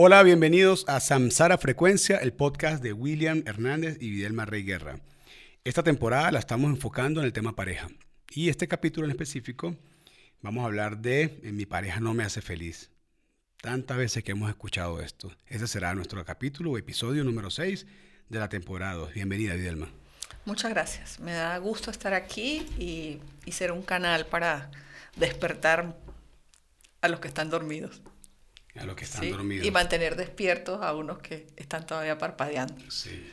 Hola, bienvenidos a Samsara Frecuencia, el podcast de William Hernández y Videlma Rey Guerra. Esta temporada la estamos enfocando en el tema pareja. Y este capítulo en específico vamos a hablar de Mi pareja no me hace feliz. Tantas veces que hemos escuchado esto. Ese será nuestro capítulo o episodio número 6 de la temporada 2. Bienvenida, Videlma. Muchas gracias. Me da gusto estar aquí y, y ser un canal para despertar a los que están dormidos. A los que están dormidos. Y mantener despiertos a unos que están todavía parpadeando. Sí.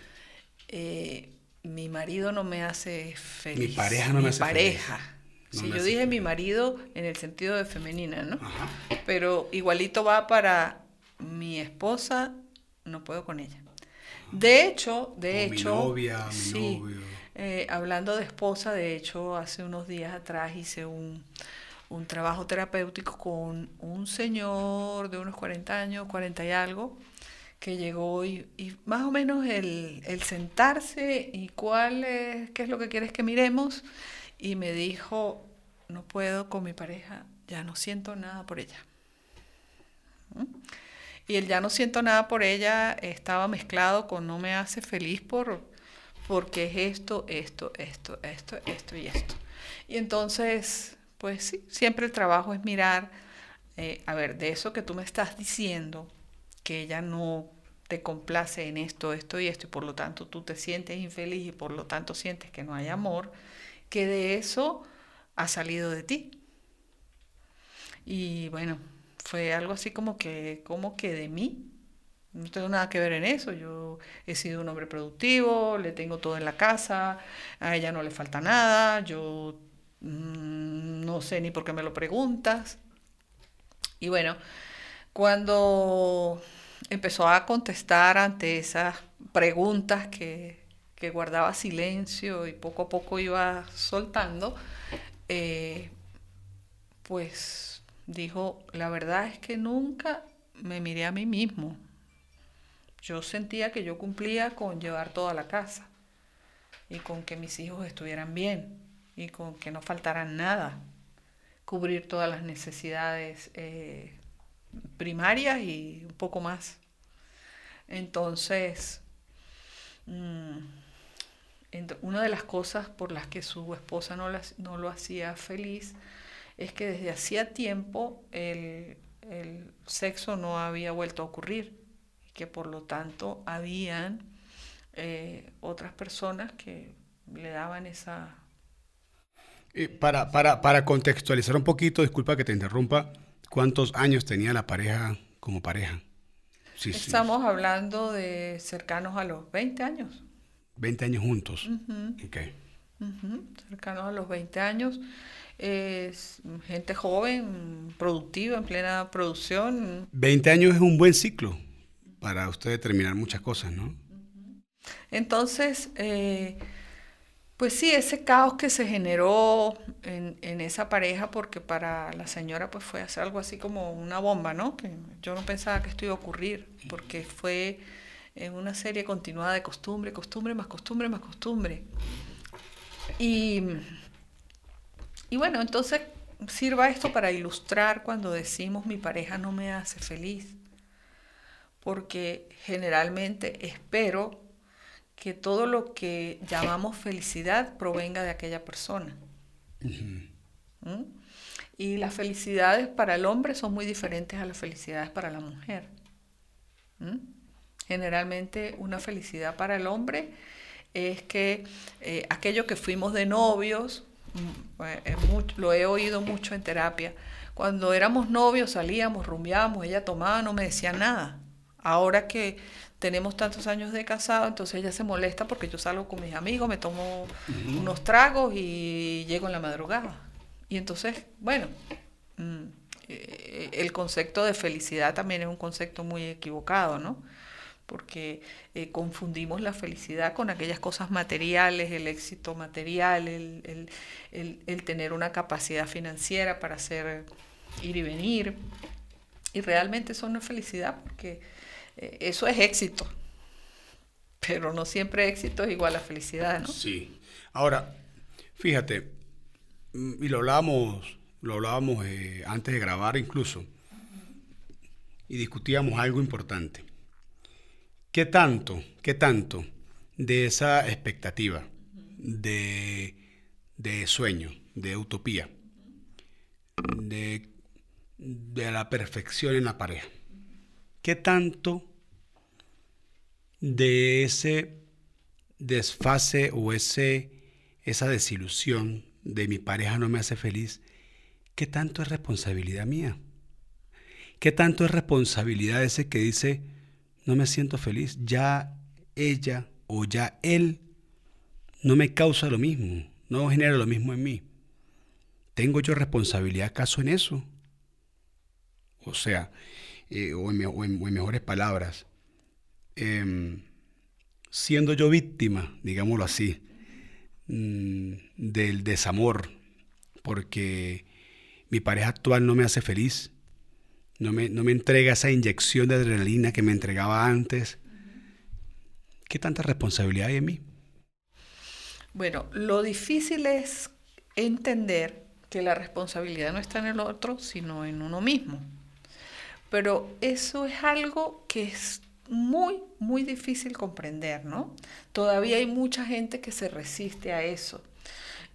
Eh, mi marido no me hace feliz. Mi pareja no me hace pareja. feliz. No sí, yo dije mi marido en el sentido de femenina, ¿no? Ajá. Pero igualito va para mi esposa, no puedo con ella. De hecho, de O mi hecho, novia, mi sí, novio. eh, hablando de esposa, de hecho, hace unos días atrás hice un, un trabajo terapéutico con un señor de unos 40 años, 40 y algo, que llegó y, y más o menos el, el sentarse y cuál es, qué es lo que quieres que miremos, y me dijo, no puedo con mi pareja, ya no siento nada por ella. ¿Mm? Y el ya no siento nada por ella estaba mezclado con no me hace feliz por porque es esto, esto, esto, esto, esto y esto. Y entonces, pues sí, siempre el trabajo es mirar, eh, a ver, de eso que tú me estás diciendo, que ella no te complace en esto, esto y esto, y por lo tanto tú te sientes infeliz y por lo tanto sientes que no hay amor, que de eso ha salido de ti. Y bueno, fue algo así como que, como que de mí. No tengo nada que ver en eso. Yo he sido un hombre productivo, le tengo todo en la casa, a ella no le falta nada, yo mm, no sé ni por qué me lo preguntas. Y bueno, cuando empezó a contestar ante esas preguntas que, que guardaba silencio y poco a poco iba soltando, eh, pues dijo, la verdad es que nunca me miré a mí mismo. Yo sentía que yo cumplía con llevar toda la casa y con que mis hijos estuvieran bien y con que no faltaran nada, cubrir todas las necesidades eh, primarias y un poco más. Entonces, mm, una de las cosas por las que su esposa no, las- no lo hacía feliz es que desde hacía tiempo el, el sexo no había vuelto a ocurrir y que por lo tanto habían eh, otras personas que le daban esa... Para, para, para contextualizar un poquito, disculpa que te interrumpa, ¿cuántos años tenía la pareja como pareja? Sí, sí. Estamos hablando de cercanos a los 20 años. 20 años juntos. Ok. ujú, cercanos a los 20 años. Gente joven, productiva, en plena producción. 20 años es un buen ciclo para usted determinar muchas cosas, ¿no? Entonces, eh, pues sí, ese caos que se generó en, en esa pareja, porque para la señora pues fue hacer algo así como una bomba, ¿no? Que yo no pensaba que esto iba a ocurrir, porque fue en una serie continuada de costumbre, costumbre, más costumbre, más costumbre. Y, y bueno, entonces sirva esto para ilustrar cuando decimos mi pareja no me hace feliz, porque generalmente espero que todo lo que llamamos felicidad provenga de aquella persona. ¿Mm? Y las felicidades para el hombre son muy diferentes a las felicidades para la mujer. ¿Mm? Generalmente una felicidad para el hombre es que eh, aquello que fuimos de novios, mm, eh, mucho- lo he oído mucho en terapia, cuando éramos novios salíamos, rumbeábamos, ella tomaba, no me decía nada. Ahora que tenemos tantos años de casado, entonces ella se molesta porque yo salgo con mis amigos, me tomo unos tragos y llego en la madrugada. Y entonces, bueno, mm, eh, el concepto de felicidad también es un concepto muy equivocado, ¿no? Porque eh, confundimos la felicidad con aquellas cosas materiales, el éxito material, el, el- el- el tener una capacidad financiera para hacer ir y venir. Y realmente eso no es felicidad porque eso es éxito. Pero no siempre éxito es igual a felicidad, ¿no? Sí. Ahora, fíjate, mm, y lo hablábamos, lo hablábamos eh, antes de grabar incluso. y discutíamos algo importante. ¿Qué tanto, qué tanto de esa expectativa, de, de sueño, de utopía, de, de la perfección en la pareja, qué tanto de ese desfase o ese, esa desilusión de mi pareja no me hace feliz, ¿qué tanto es responsabilidad mía? ¿Qué tanto es responsabilidad ese que dice, no me siento feliz? Ya ella o ya él no me causa lo mismo, no genera lo mismo en mí. ¿Tengo yo responsabilidad acaso en eso? O sea, eh, o, en, mejores palabras, em, siendo yo víctima, digámoslo así, mm, del desamor, porque mi pareja actual no me hace feliz, no me, no me entrega esa inyección de adrenalina que me entregaba antes. ¿Qué tanta responsabilidad hay en mí? Bueno, lo difícil es entender que la responsabilidad no está en el otro, sino en uno mismo. Pero eso es algo que es muy, muy difícil comprender, ¿no? Todavía hay mucha gente que se resiste a eso.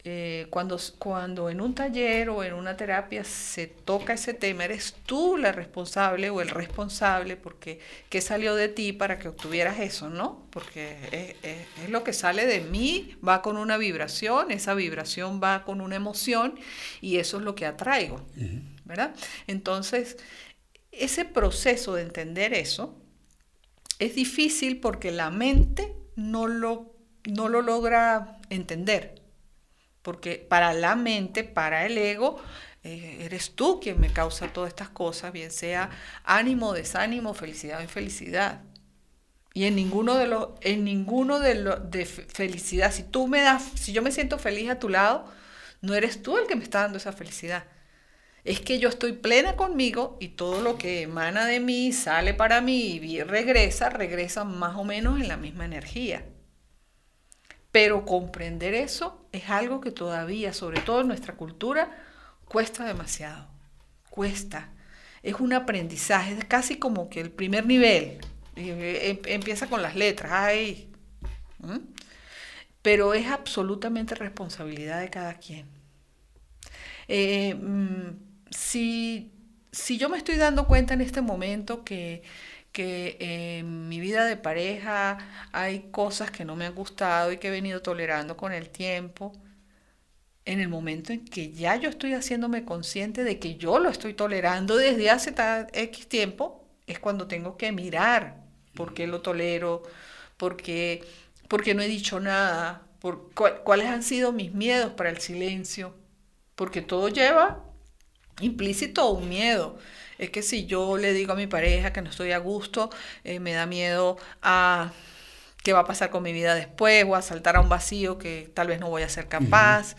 Eh, cuando, cuando en un taller o en una terapia se toca ese tema, eres tú la responsable o el responsable porque qué salió de ti para que obtuvieras eso, ¿no? Porque es, lo que sale de mí, va con una vibración, esa vibración va con una emoción y eso es lo que atraigo, ¿verdad? Entonces, ese proceso de entender eso es difícil porque la mente no lo, no lo logra entender porque para la mente, para el ego, eh, eres tú quien me causa todas estas cosas, bien sea ánimo, desánimo, felicidad o infelicidad. Y en ninguno de los, en ninguno de los de felicidad, si tú me das, si yo me siento feliz a tu lado, no eres tú el que me está dando esa felicidad. Es que yo estoy plena conmigo y todo lo que emana de mí sale para mí y regresa, regresa más o menos en la misma energía. Pero comprender eso es algo que todavía, sobre todo en nuestra cultura, cuesta demasiado. Cuesta. Es un aprendizaje, es casi como que el primer nivel. Eh, em, empieza con las letras, ay. Pero es absolutamente responsabilidad de cada quien. Eh, mm, si, si yo me estoy dando cuenta en este momento que que en mi vida de pareja hay cosas que no me han gustado y que he venido tolerando con el tiempo, en el momento en que ya yo estoy haciéndome consciente de que yo lo estoy tolerando desde hace X tiempo, es cuando tengo que mirar por qué lo tolero, por qué, no he dicho nada, por cuáles han sido mis miedos para el silencio, porque todo lleva implícito un miedo es que si yo le digo a mi pareja que no estoy a gusto, eh, me da miedo a qué va a pasar con mi vida después o a saltar a un vacío que tal vez no voy a ser capaz.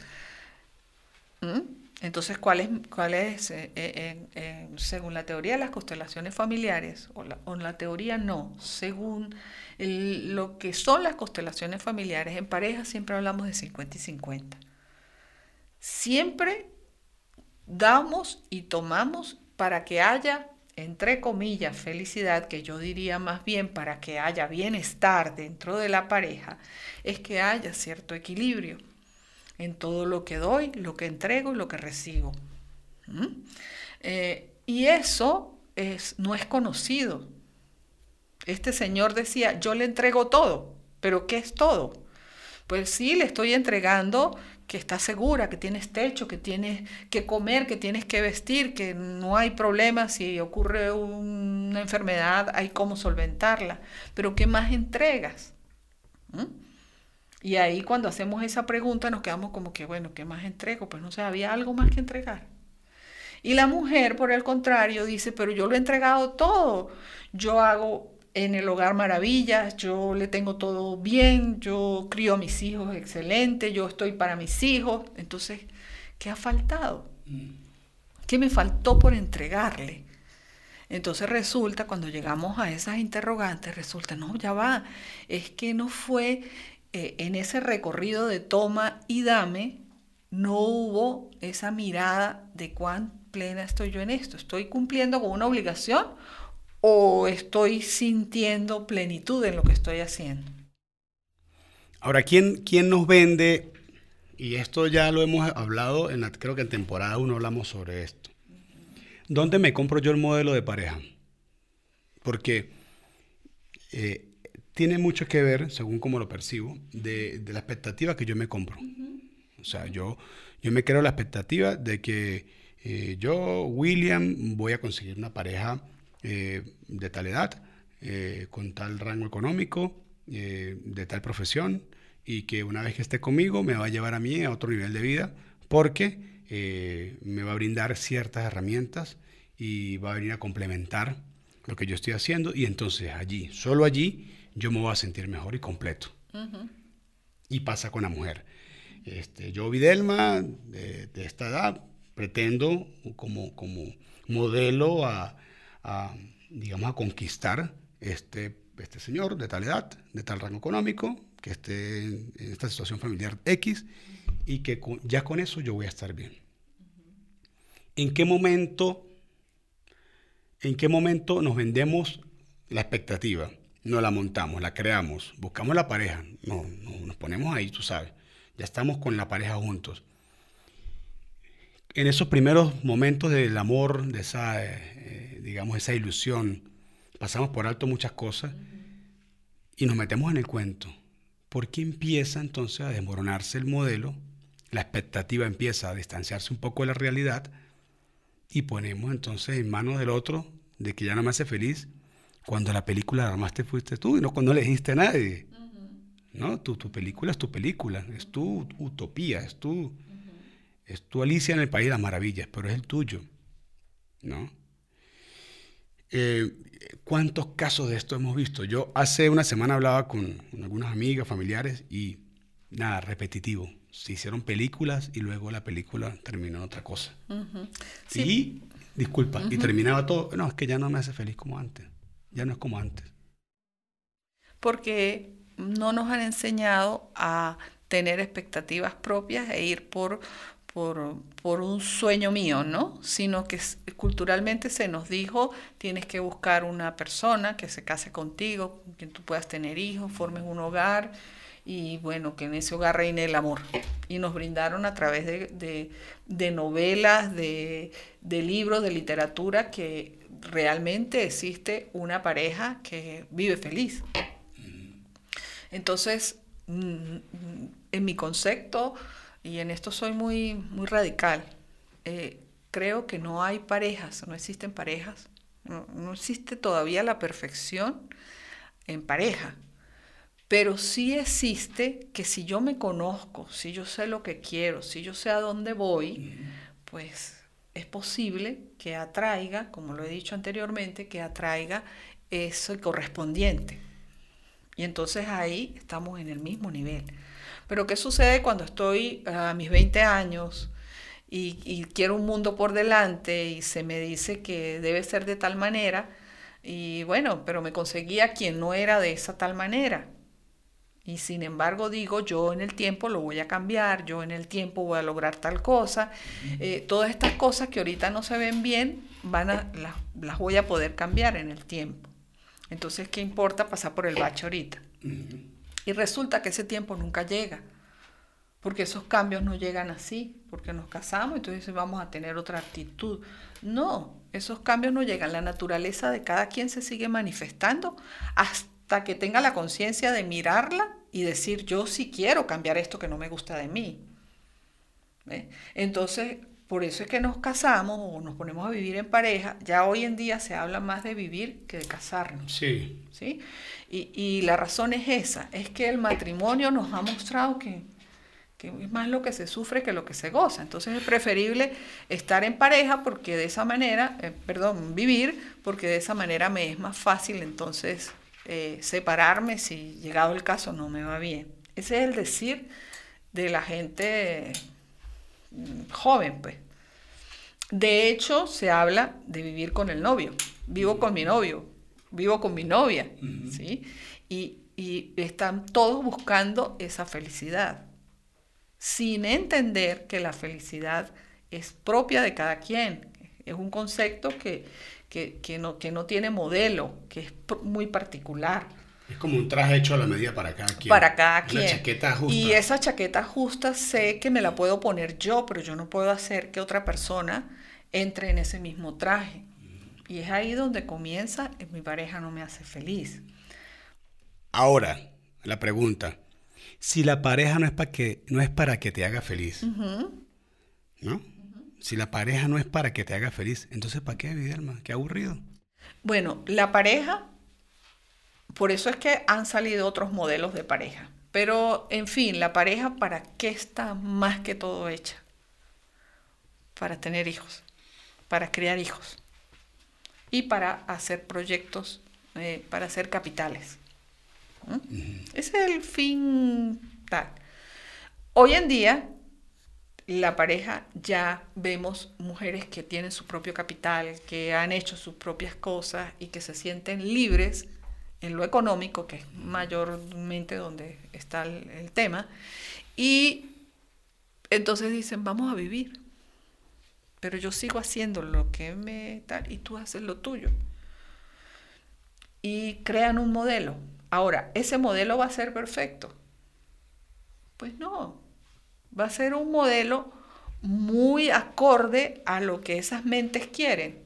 ¿Mm? Entonces, ¿cuál es, cuál es eh, eh, según la teoría de las constelaciones familiares, o la, o la teoría no, según lo que son las constelaciones familiares, en pareja siempre hablamos de 50 y 50. Siempre damos y tomamos para que haya, entre comillas, felicidad, que yo diría más bien para que haya bienestar dentro de la pareja, es que haya cierto equilibrio en todo lo que doy, lo que entrego y lo que recibo. ¿Mm? Eh, y eso es, no es conocido. Este señor decía, yo le entrego todo, pero ¿qué es todo? Pues sí, le estoy entregando que estás segura, que tienes techo, que tienes que comer, que tienes que vestir, que no hay problema si ocurre una enfermedad, hay cómo solventarla. Pero ¿qué más entregas? ¿Mm? Y ahí cuando hacemos esa pregunta nos quedamos como que, bueno, ¿qué más entrego? Pues no sé, había algo más que entregar. Y la mujer, por el contrario, dice, pero yo lo he entregado todo. Yo hago en el hogar maravillas, yo le tengo todo bien, yo crío a mis hijos excelente, yo estoy para mis hijos. Entonces, ¿qué ha faltado? ¿Qué me faltó por entregarle? Entonces resulta, cuando llegamos a esas interrogantes, resulta, no, ya va, es que no fue eh, en ese recorrido de toma y dame, no hubo esa mirada de cuán plena estoy yo en esto. ¿Estoy cumpliendo con una obligación o estoy sintiendo plenitud en lo que estoy haciendo. Ahora, ¿quién, quién nos vende? Y esto ya lo hemos hablado, en la, creo que en temporada 1 hablamos sobre esto. ¿Dónde me compro yo el modelo de pareja? Porque eh, tiene mucho que ver, según como lo percibo, de, la expectativa que yo me compro. O sea, yo, yo me creo la expectativa de que eh, yo, William, voy a conseguir una pareja eh, de tal edad, con tal rango económico, de tal profesión, y que una vez que esté conmigo me va a llevar a mí a otro nivel de vida porque eh, me va a brindar ciertas herramientas y va a venir a complementar lo que yo estoy haciendo y entonces allí, solo allí, yo me voy a sentir mejor y completo. Y pasa con la mujer. Este, yo, Videlma, de, esta edad, pretendo como, como modelo a, a, digamos, a conquistar este, este señor de tal edad, de tal rango económico, que esté en esta situación familiar X y que ya con eso yo voy a estar bien. ¿En qué momento, en qué momento nos vendemos la expectativa? No la montamos, la creamos, buscamos la pareja, no, nos ponemos ahí, tú sabes, ya estamos con la pareja juntos. En esos primeros momentos del amor, de esa, eh, digamos, esa ilusión, pasamos por alto muchas cosas y nos metemos en el cuento porque empieza entonces a desmoronarse el modelo, la expectativa empieza a distanciarse un poco de la realidad y ponemos entonces en manos del otro de que ya no me hace feliz cuando la película la armaste fuiste tú y no cuando le dijiste a nadie. ¿No? Tu, tu, película es tu película, es tu utopía, es tu, es tu Alicia en el País de las Maravillas, pero es el tuyo. ¿No? Eh, ¿Cuántos casos de esto hemos visto? Yo hace una semana hablaba con, algunas amigas, familiares y nada, repetitivo. Se hicieron películas y luego la película terminó en otra cosa. sí. Y, disculpa, y terminaba todo. No, es que ya no me hace feliz como antes. Ya no es como antes. Porque no nos han enseñado a tener expectativas propias e ir por, por, un sueño mío, ¿no? Sino que culturalmente se nos dijo, tienes que buscar una persona que se case contigo, que tú puedas tener hijos, formes un hogar y bueno, que en ese hogar reine el amor. Y nos brindaron a través de, novelas, de, de libros, de literatura, que realmente existe una pareja que vive feliz. Entonces, mm, en mi concepto, y en esto soy muy, muy radical. Eh, creo que no hay parejas, no existen parejas, no, existe todavía la perfección en pareja, pero sí existe que si yo me conozco, si yo sé lo que quiero, si yo sé a dónde voy, pues es posible que atraiga, como lo he dicho anteriormente, que atraiga eso correspondiente. Y entonces ahí estamos en el mismo nivel. Pero ¿qué sucede cuando estoy a mis 20 años y, quiero un mundo por delante y se me dice que debe ser de tal manera? Y bueno, pero me conseguía quien no era de esa tal manera. Y sin embargo digo, yo en el tiempo lo voy a cambiar, yo en el tiempo voy a lograr tal cosa. Eh, todas estas cosas que ahorita no se ven bien, van a, las, las, voy a poder cambiar en el tiempo. Entonces, ¿qué importa pasar por el bache ahorita? Y resulta que ese tiempo nunca llega, porque esos cambios no llegan así, porque nos casamos, y entonces vamos a tener otra actitud. No, esos cambios no llegan. La naturaleza de cada quien se sigue manifestando hasta que tenga la conciencia de mirarla y decir, yo sí quiero cambiar esto que no me gusta de mí. Entonces, por eso es que nos casamos o nos ponemos a vivir en pareja. Ya hoy en día se habla más de vivir que de casarnos. Sí. ¿sí? Y, la razón es esa, es que el matrimonio nos ha mostrado que, es más lo que se sufre que lo que se goza. Entonces es preferible estar en pareja porque de esa manera, eh, perdón, vivir, porque de esa manera me es más fácil entonces eh, separarme si llegado el caso no me va bien. Ese es el decir de la gente joven, pues. De hecho, se habla de vivir con el novio. Vivo con mi novio, vivo con mi novia, ¿sí? Y, y están todos buscando esa felicidad, sin entender que la felicidad es propia de cada quien. Es un concepto que, que, que, no, que no tiene modelo, que es muy particular. Es como un traje hecho a la medida para cada quien. Para cada quien. Una chaqueta justa. Y esa chaqueta justa sé que me la puedo poner yo, pero yo no puedo hacer que otra persona entre en ese mismo traje. Y es ahí donde comienza, eh, mi pareja no me hace feliz. Ahora, la pregunta, si la pareja no es para que, no es para que te haga feliz, ¿no? Si la pareja no es para que te haga feliz, entonces ¿para qué, Videlma? Qué aburrido. Bueno, la pareja, por eso es que han salido otros modelos de pareja. Pero, en fin, la pareja, ¿para qué está más que todo hecha? Para tener hijos, para criar hijos y para hacer proyectos, eh, para hacer capitales. Ese es el fin tal. Hoy en día, la pareja ya vemos mujeres que tienen su propio capital, que han hecho sus propias cosas y que se sienten libres en lo económico, que es mayormente donde está el, tema. Y entonces dicen, vamos a vivir. Pero yo sigo haciendo lo que me tal y tú haces lo tuyo. Y crean un modelo. Ahora, ¿ese modelo va a ser perfecto? Pues no, va a ser un modelo muy acorde a lo que esas mentes quieren,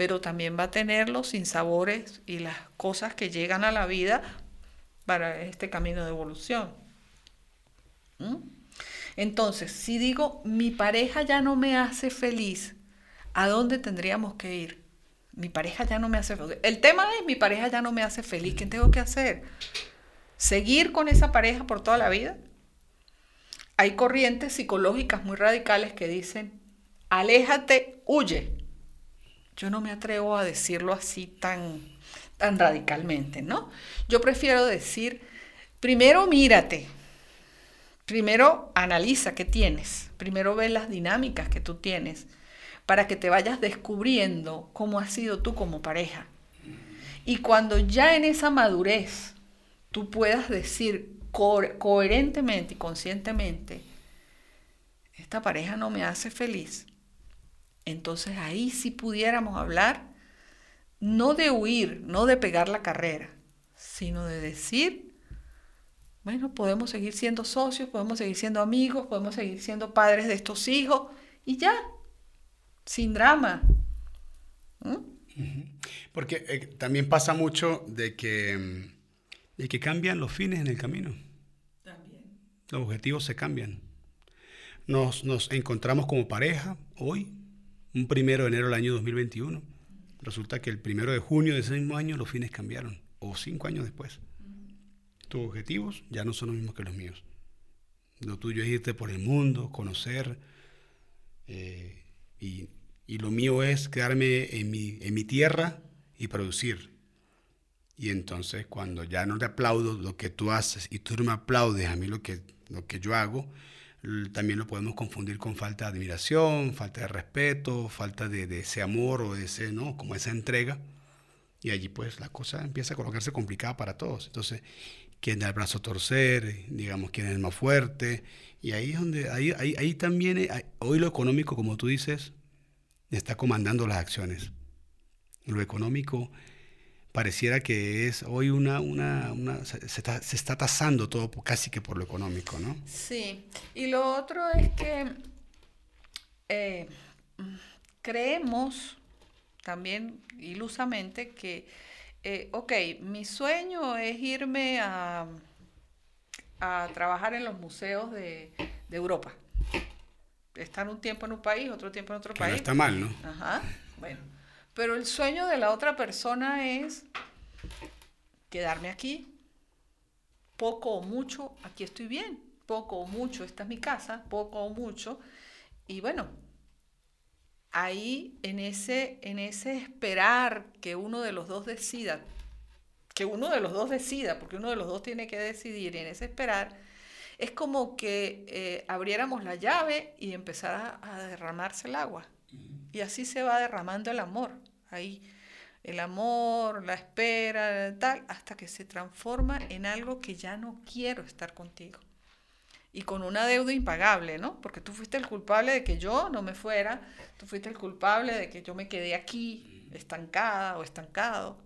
pero también va a tener los sinsabores y las cosas que llegan a la vida para este camino de evolución. ¿Mm? Entonces, si digo, mi pareja ya no me hace feliz, ¿a dónde tendríamos que ir? mi pareja ya no me hace feliz. El tema es, mi pareja ya no me hace feliz. ¿Qué tengo que hacer? ¿Seguir con esa pareja por toda la vida? Hay corrientes psicológicas muy radicales que dicen, aléjate, huye. Yo no me atrevo a decirlo así tan, tan radicalmente, ¿no? Yo prefiero decir, primero mírate, primero analiza qué tienes, primero ve las dinámicas que tú tienes para que te vayas descubriendo cómo has sido tú como pareja. Y cuando ya en esa madurez tú puedas decir coherentemente y conscientemente, esta pareja no me hace feliz, entonces ahí sí pudiéramos hablar no de huir, no de pegar la carrera, sino de decir, bueno, podemos seguir siendo socios, podemos seguir siendo amigos, podemos seguir siendo padres de estos hijos y ya, sin drama. Porque eh, también pasa mucho de que, mm, de que cambian los fines en el camino. También. Los objetivos se cambian. Nos, nos encontramos como pareja hoy, un primero de enero del año 2021. Resulta que el primero de junio de ese mismo año los fines cambiaron, o cinco años después. Tus objetivos ya no son los mismos que los míos. Lo tuyo es irte por el mundo, conocer eh, y y lo mío es quedarme en mi, en mi tierra y producir. Y entonces cuando ya no te aplaudo lo que tú haces y tú no me aplaudes a mí lo que, lo que yo hago, también lo podemos confundir con falta de admiración, falta de respeto, falta de, de, ese amor o de ese, ¿no? Como esa entrega. Y allí pues la cosa empieza a colocarse complicada para todos. Entonces, quién da el brazo a torcer, digamos, quién es el más fuerte. Y ahí es donde, ahí, ahí, ahí también, hoy lo económico, como tú dices, está comandando las acciones. Lo económico pareciera que es hoy una, una, se, está, se, está, tasando todo casi que por lo económico, ¿no? Sí, y lo otro es que eh, creemos también ilusamente que, eh, ok, mi sueño es irme a, a trabajar en los museos de, de Europa estar un tiempo en un país, otro tiempo en otro país. No está mal, ¿no? Ajá, bueno. Pero el sueño de la otra persona es quedarme aquí, poco o mucho, aquí estoy bien, poco o mucho, esta es mi casa, poco o mucho, y bueno, ahí en ese, en ese esperar que uno de los dos decida, que uno de los dos decida, porque uno de los dos tiene que decidir, en ese esperar, es como que eh, abriéramos la llave y empezara a derramarse el agua. Y así se va derramando el amor. Ahí el amor, la espera, tal, hasta que se transforma en algo que ya no quiero estar contigo. Y con una deuda impagable, ¿no? Porque tú fuiste el culpable de que yo no me fuera, tú fuiste el culpable de que yo me quedé aquí, estancada o estancado.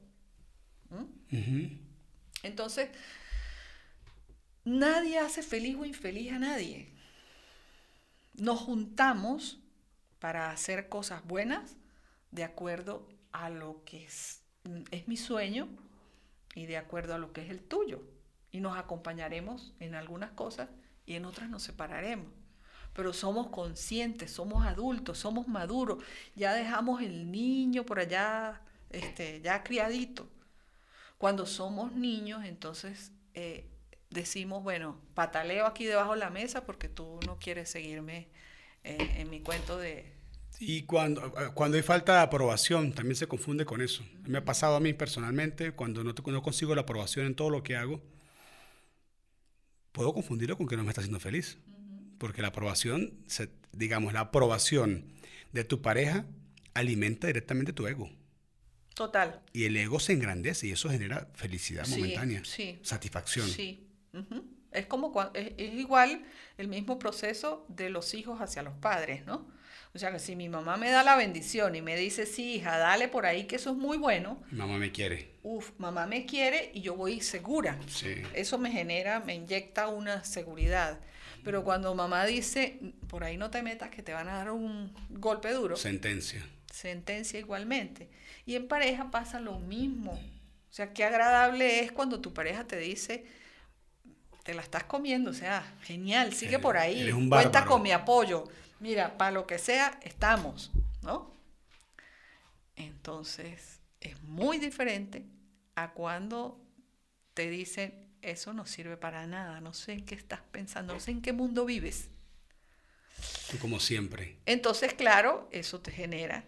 Entonces, nadie hace feliz o infeliz a nadie. Nos juntamos para hacer cosas buenas de acuerdo a lo que es, es mi sueño y de acuerdo a lo que es el tuyo. Y nos acompañaremos en algunas cosas y en otras nos separaremos. Pero somos conscientes, somos adultos, somos maduros. Ya dejamos el niño por allá, este, ya criadito. Cuando somos niños, entonces eh, decimos, bueno, pataleo aquí debajo de la mesa porque tú no quieres seguirme eh, en mi cuento de... Y cuando, eh, cuando hay falta de aprobación, también se confunde con eso. Me ha pasado a mí personalmente, cuando no, no consigo la aprobación en todo lo que hago, puedo confundirlo con que no me está haciendo feliz. Porque la aprobación, digamos, la aprobación de tu pareja alimenta directamente tu ego. Total. Y el ego se engrandece y eso genera felicidad momentánea, satisfacción. Sí. Es como es, igual el mismo proceso de los hijos hacia los padres, ¿no? O sea que si mi mamá me da la bendición y me dice, sí, hija, dale por ahí que eso es muy bueno. Mamá me quiere. Uf, mamá me quiere y yo voy segura. Sí. Eso me genera, me inyecta una seguridad. Pero cuando mamá dice, por ahí no te metas que te van a dar un golpe duro. Sentencia. Sentencia igualmente. Y en pareja pasa lo mismo. O sea, qué agradable es cuando tu pareja te dice, te la estás comiendo, o sea, genial, sigue por ahí, cuenta con mi apoyo. Mira, para lo que sea, estamos, ¿no? Entonces, es muy diferente a cuando te dicen, eso no sirve para nada, no sé en qué estás pensando, no sé en qué mundo vives. Tú como siempre. Entonces, claro, eso te genera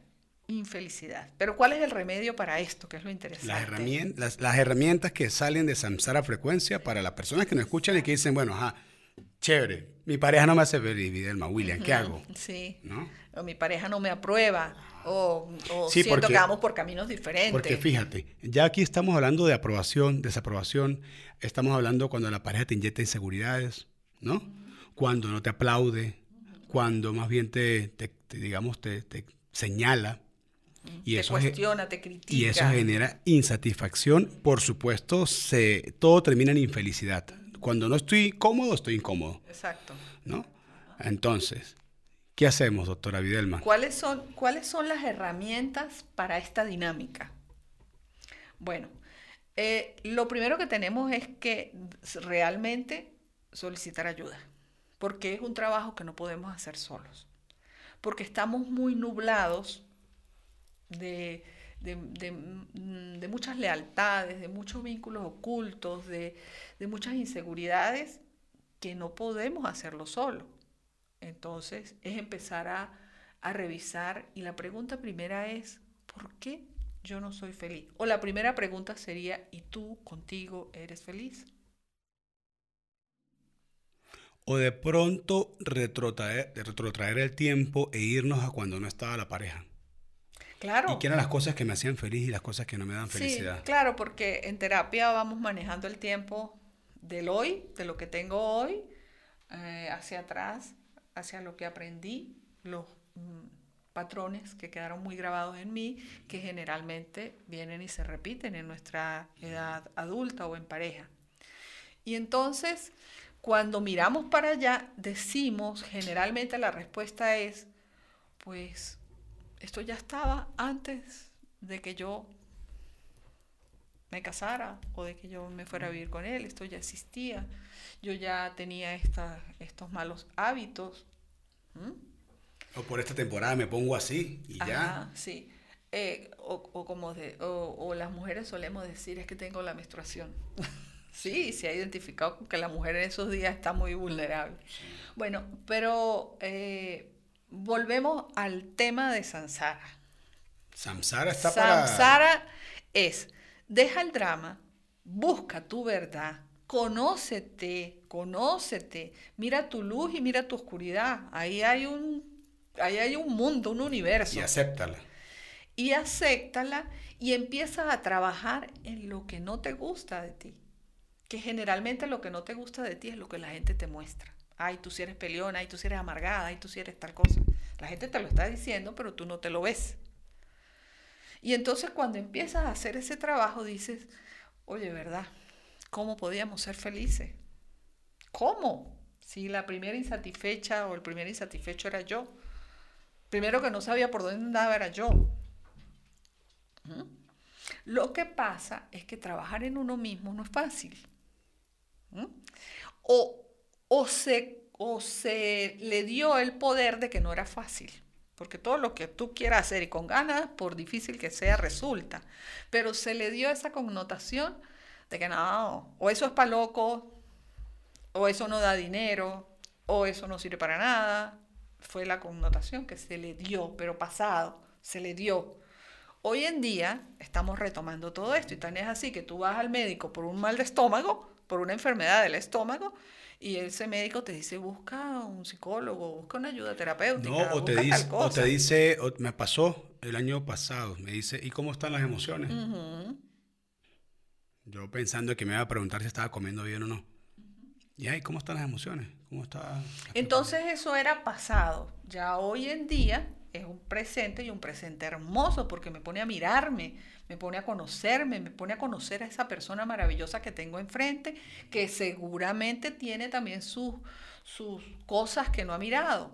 infelicidad. Pero ¿cuál es el remedio para esto? Que es lo interesante. Las herramientas, las, herramientas que salen de Samsara Frecuencia para las personas que nos escuchan y que dicen, bueno, ajá, chévere, mi pareja no me hace feliz, Videlma, William, ¿qué hago? Sí. ¿No? O mi pareja no me aprueba, o, siento que vamos por caminos diferentes. Porque fíjate, ya aquí estamos hablando de aprobación, desaprobación, estamos hablando cuando la pareja te inyecta inseguridades, ¿no? Cuando no te aplaude, cuando más bien te, digamos, te, te señala, y te eso cuestiona, te critica. Y eso genera insatisfacción. Por supuesto, se, todo termina en infelicidad. Cuando no estoy cómodo, estoy incómodo. Exacto. ¿No? Entonces, ¿qué hacemos, doctora Videlma? ¿Cuáles son, ¿Cuáles son las herramientas para esta dinámica? Bueno, eh, lo primero que tenemos es que realmente solicitar ayuda, porque es un trabajo que no podemos hacer solos, porque estamos muy nublados de, mm, de, muchas lealtades, de muchos vínculos ocultos, de, muchas inseguridades que no podemos hacerlo solo. Entonces es empezar a, a revisar y la pregunta primera es, ¿por qué yo no soy feliz? O la primera pregunta sería, ¿y tú contigo eres feliz? O de pronto retrotraer, retrotraer el tiempo e irnos a cuando no estaba la pareja. Claro. Y qué eran las cosas que me hacían feliz y las cosas que no me dan felicidad. Sí, claro, porque en terapia vamos manejando el tiempo del hoy, de lo que tengo hoy, eh, hacia atrás, hacia lo que aprendí, los mm, patrones que quedaron muy grabados en mí, que generalmente vienen y se repiten en nuestra edad adulta o en pareja. Y entonces, cuando miramos para allá, decimos, generalmente la respuesta es, pues esto ya estaba antes de que yo me casara o de que yo me fuera a vivir con él, esto ya existía. Yo ya tenía estos malos hábitos. O por esta temporada me pongo así y ya. Sí. Eh, o, como de, o, las mujeres solemos decir es que tengo la menstruación. sí, se ha identificado que la mujer en esos días está muy vulnerable. Bueno, pero eh, volvemos al tema de Sansara. Samsara está para... Samsara es, deja el drama, busca tu verdad, conócete, conócete, mira tu luz y mira tu oscuridad. Ahí hay un, ahí hay un mundo, un universo. Y acéptala. Y acéptala y empieza a trabajar en lo que no te gusta de ti. Que generalmente lo que no te gusta de ti es lo que la gente te muestra ay, tú si eres peleona, ay, tú si eres amargada, ay, tú si eres tal cosa. La gente te lo está diciendo, pero tú no te lo ves. Y entonces cuando empiezas a hacer ese trabajo dices, oye, ¿verdad? ¿Cómo podíamos ser felices? ¿Cómo? Si la primera insatisfecha o el primer insatisfecho era yo. Primero que no sabía por dónde andaba era yo. ¿Mm? Lo que pasa es que trabajar en uno mismo no es fácil. ¿Mm? O, o, se, o se le dio el poder de que no era fácil. Porque todo lo que tú quieras hacer y con ganas, por difícil que sea, resulta. Pero se le dio esa connotación de que no, o eso es para loco, o eso no da dinero, o eso no sirve para nada. Fue la connotación que se le dio, pero pasado, se le dio. Hoy en día estamos retomando todo esto y tan es así que tú vas al médico por un mal de estómago, por una enfermedad del estómago, y ese médico te dice, busca un psicólogo, busca una ayuda terapéutica. No, o te, dice, o te dice, me pasó el año pasado, me dice, ¿y cómo están las emociones? Yo pensando que me iba a preguntar si estaba comiendo bien o no. ¿Y ahí cómo están las emociones? ¿Cómo está? Entonces eso era pasado. Ya hoy en día es un presente y un presente hermoso porque me pone a mirarme, me pone a conocerme, me pone a conocer a esa persona maravillosa que tengo enfrente, que seguramente tiene también sus, sus cosas que no ha mirado.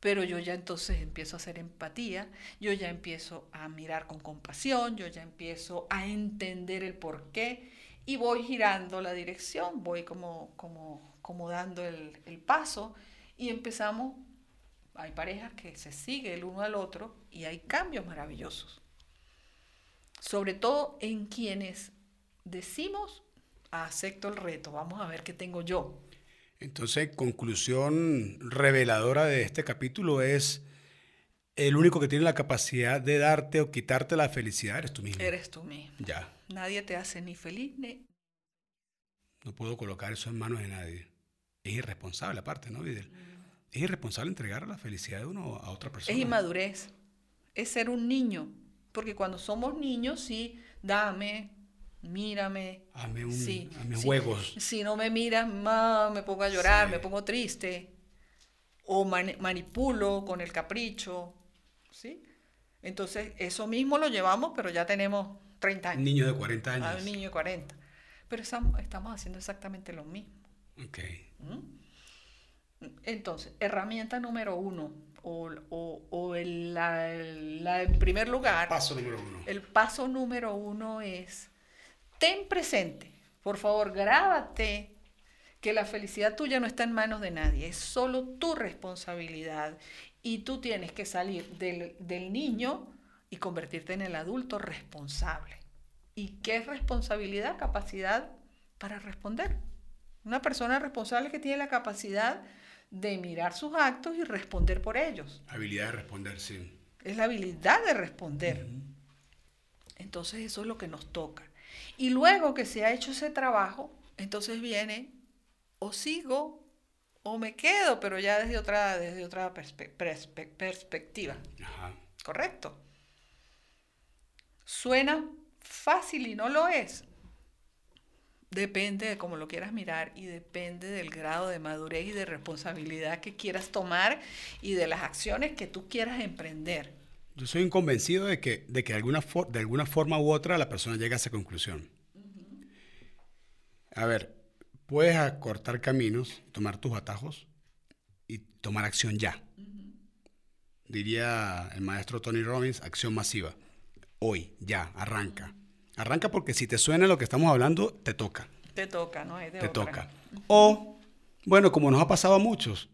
Pero yo ya entonces empiezo a hacer empatía, yo ya empiezo a mirar con compasión, yo ya empiezo a entender el por qué y voy girando la dirección, voy como, como, como dando el, el paso y empezamos hay parejas que se siguen el uno al otro y hay cambios maravillosos. Sobre todo en quienes decimos, acepto el reto, vamos a ver qué tengo yo. Entonces, conclusión reveladora de este capítulo es, el único que tiene la capacidad de darte o quitarte la felicidad eres tú mismo. Eres tú mismo. Ya. Nadie te hace ni feliz ni... No puedo colocar eso en manos de nadie. Es irresponsable aparte, ¿no, Videl? Es irresponsable entregar la felicidad de uno a otra persona. Es inmadurez, es ser un niño, porque cuando somos niños, sí, dame, mírame. Hazme, un, sí, juegos. Si no me miras, me pongo a llorar, me pongo triste, o manipulo con el capricho, ¿sí? Entonces, eso mismo lo llevamos, pero ya tenemos 30 años. Niño de 40 años. Ah, un niño de 40. Pero estamos, estamos haciendo exactamente lo mismo. Ok. ¿Mm? Entonces, herramienta número uno, o, o, el, la, en primer lugar, paso número uno. el paso número uno es, ten presente, por favor, grábate que la felicidad tuya no está en manos de nadie, es solo tu responsabilidad y tú tienes que salir del, del niño y convertirte en el adulto responsable. ¿Y qué es responsabilidad? Capacidad para responder. Una persona responsable que tiene la capacidad de mirar sus actos y responder por ellos. Habilidad de responder, sí. Es la habilidad de responder. Entonces eso es lo que nos toca. Y luego que se ha hecho ese trabajo, entonces viene o sigo o me quedo, pero ya desde otra, desde otra perspectiva. ¿Correcto? Suena fácil y no lo es. Depende de cómo lo quieras mirar y depende del grado de madurez y de responsabilidad que quieras tomar y de las acciones que tú quieras emprender. Yo soy convencido de que, de que alguna de alguna forma u otra la persona llega a esa conclusión. A ver, puedes acortar caminos, tomar tus atajos y tomar acción ya. Diría el maestro Tony Robbins, acción masiva. Hoy, ya, arranca. Arranca porque si te suena lo que estamos hablando, te toca. Te toca, ¿no? te toca. O, bueno, como nos ha pasado a muchos,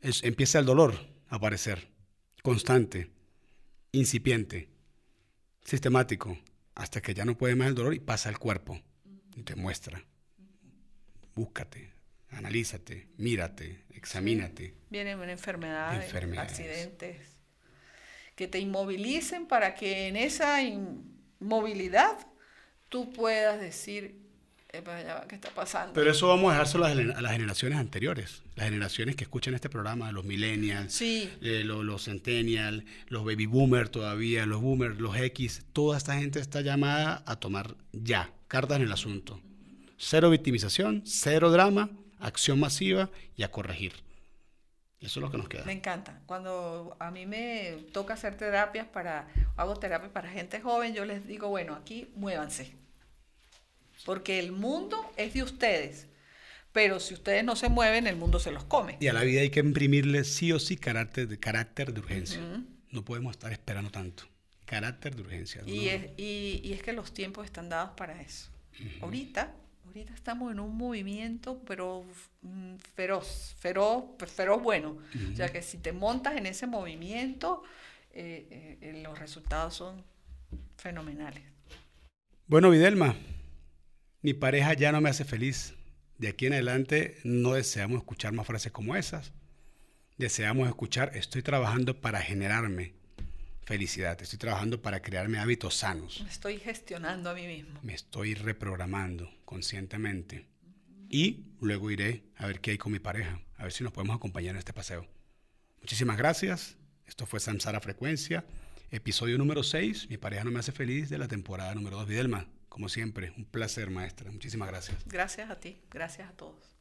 empieza el dolor a aparecer, constante, incipiente, sistemático, hasta que ya no puede más el dolor y pasa al cuerpo y te muestra. Búscate, analízate, mírate, examínate. Vienen enfermedades, enfermedades, accidentes, que te inmovilicen para que en esa movilidad, tú puedas decir, ¿qué está pasando? Pero eso vamos a dejárselo a las generaciones anteriores, las generaciones que escuchan este programa, los millennials, eh, los, centennials, los baby boomers todavía, los boomers, los X, toda esta gente está llamada a tomar ya cartas en el asunto. Cero victimización, cero drama, acción masiva y a corregir. Eso es lo que nos queda. Me encanta. Cuando a mí me toca hacer terapias para, hago terapia para gente joven, yo les digo, bueno, aquí muévanse. Porque el mundo es de ustedes. Pero si ustedes no se mueven, el mundo se los come. Y a la vida hay que imprimirle sí o sí carácter de, carácter de urgencia. No podemos estar esperando tanto. Carácter de urgencia. Y, es, y, y, es, que los tiempos están dados para eso. Ahorita, ahorita estamos en un movimiento, pero mm, feroz, feroz, feroz bueno. O sea que si te montas en ese movimiento, eh, eh, los resultados son fenomenales. Bueno, Videlma, mi pareja ya no me hace feliz. De aquí en adelante no deseamos escuchar más frases como esas. Deseamos escuchar, estoy trabajando para generarme felicidad, estoy trabajando para crearme hábitos sanos. Me estoy gestionando a mí mismo. Me estoy reprogramando conscientemente. Y luego iré a ver qué hay con mi pareja, a ver si nos podemos acompañar en este paseo. Muchísimas gracias. Esto fue Samsara Frecuencia, episodio número 6. Mi pareja no me hace feliz de la temporada número 2. Videlma, como siempre, un placer, maestra. Muchísimas gracias. Gracias a ti, gracias a todos.